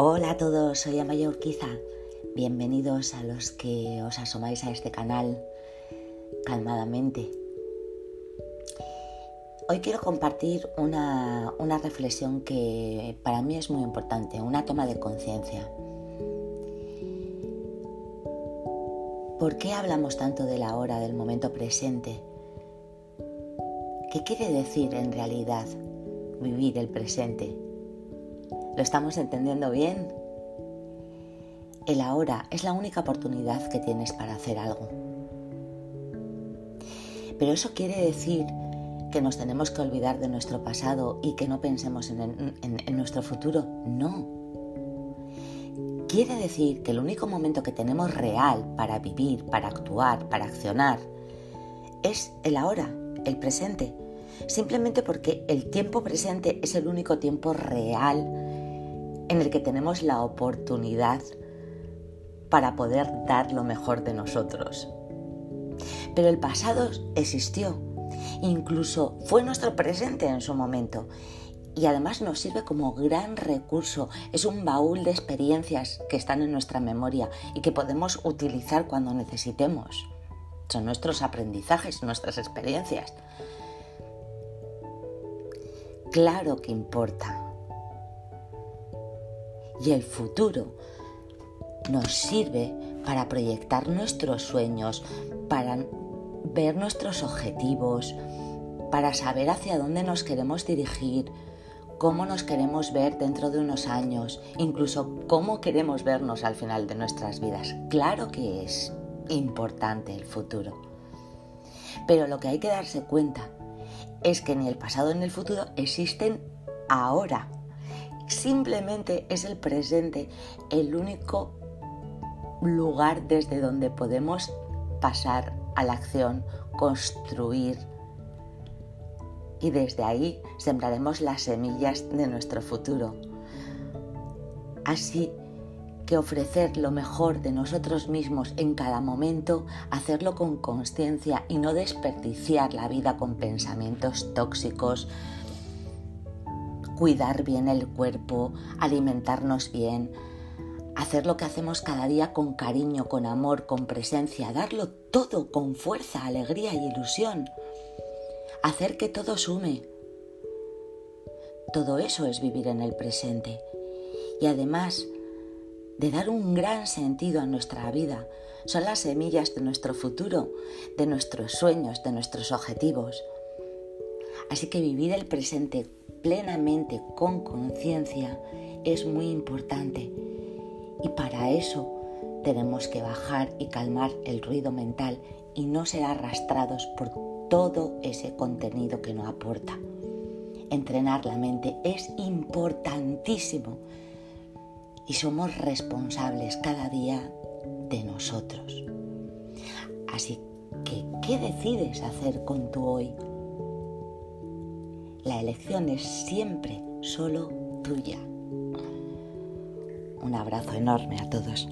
Hola a todos, soy Amaya Urquiza. Bienvenidos a los que os asomáis a este canal calmadamente. Hoy quiero compartir una, una reflexión que para mí es muy importante, una toma de conciencia. ¿Por qué hablamos tanto de la hora, del momento presente? ¿Qué quiere decir en realidad vivir el presente? ¿Lo estamos entendiendo bien? El ahora es la única oportunidad que tienes para hacer algo. Pero eso quiere decir que nos tenemos que olvidar de nuestro pasado y que no pensemos en, nuestro futuro. No. Quiere decir que el único momento que tenemos real para vivir, para actuar, para accionar, es el ahora, el presente. Simplemente porque el tiempo presente es el único tiempo real en el que tenemos la oportunidad para poder dar lo mejor de nosotros. Pero el pasado existió, incluso fue nuestro presente en su momento y además nos sirve como gran recurso. Es un baúl de experiencias que están en nuestra memoria y que podemos utilizar cuando necesitemos. Son nuestros aprendizajes, nuestras experiencias. Claro que importa y el futuro nos sirve para proyectar nuestros sueños, para ver nuestros objetivos, para saber hacia dónde nos queremos dirigir, cómo nos queremos ver dentro de unos años, incluso cómo queremos vernos al final de nuestras vidas. Claro que es importante el futuro. Pero lo que hay que darse cuenta es que ni el pasado ni el futuro existen ahora. Simplemente es el presente el único lugar desde donde podemos pasar a la acción, construir y desde ahí sembraremos las semillas de nuestro futuro. Así que ofrecer lo mejor de nosotros mismos en cada momento, hacerlo con conciencia y no desperdiciar la vida con pensamientos tóxicos, cuidar bien el cuerpo, alimentarnos bien, hacer lo que hacemos cada día con cariño, con amor, con presencia, darlo todo con fuerza, alegría y ilusión, hacer que todo sume. Todo eso es vivir en el presente y además de dar un gran sentido a nuestra vida. Son las semillas de nuestro futuro, de nuestros sueños, de nuestros objetivos. Así que vivir el presente plenamente con conciencia es muy importante y para eso tenemos que bajar y calmar el ruido mental y no ser arrastrados por todo ese contenido que no aporta. Entrenar la mente es importantísimo y somos responsables cada día de nosotros. Así que, ¿qué decides hacer con tu hoy? La elección es siempre solo tuya. Un abrazo enorme a todos.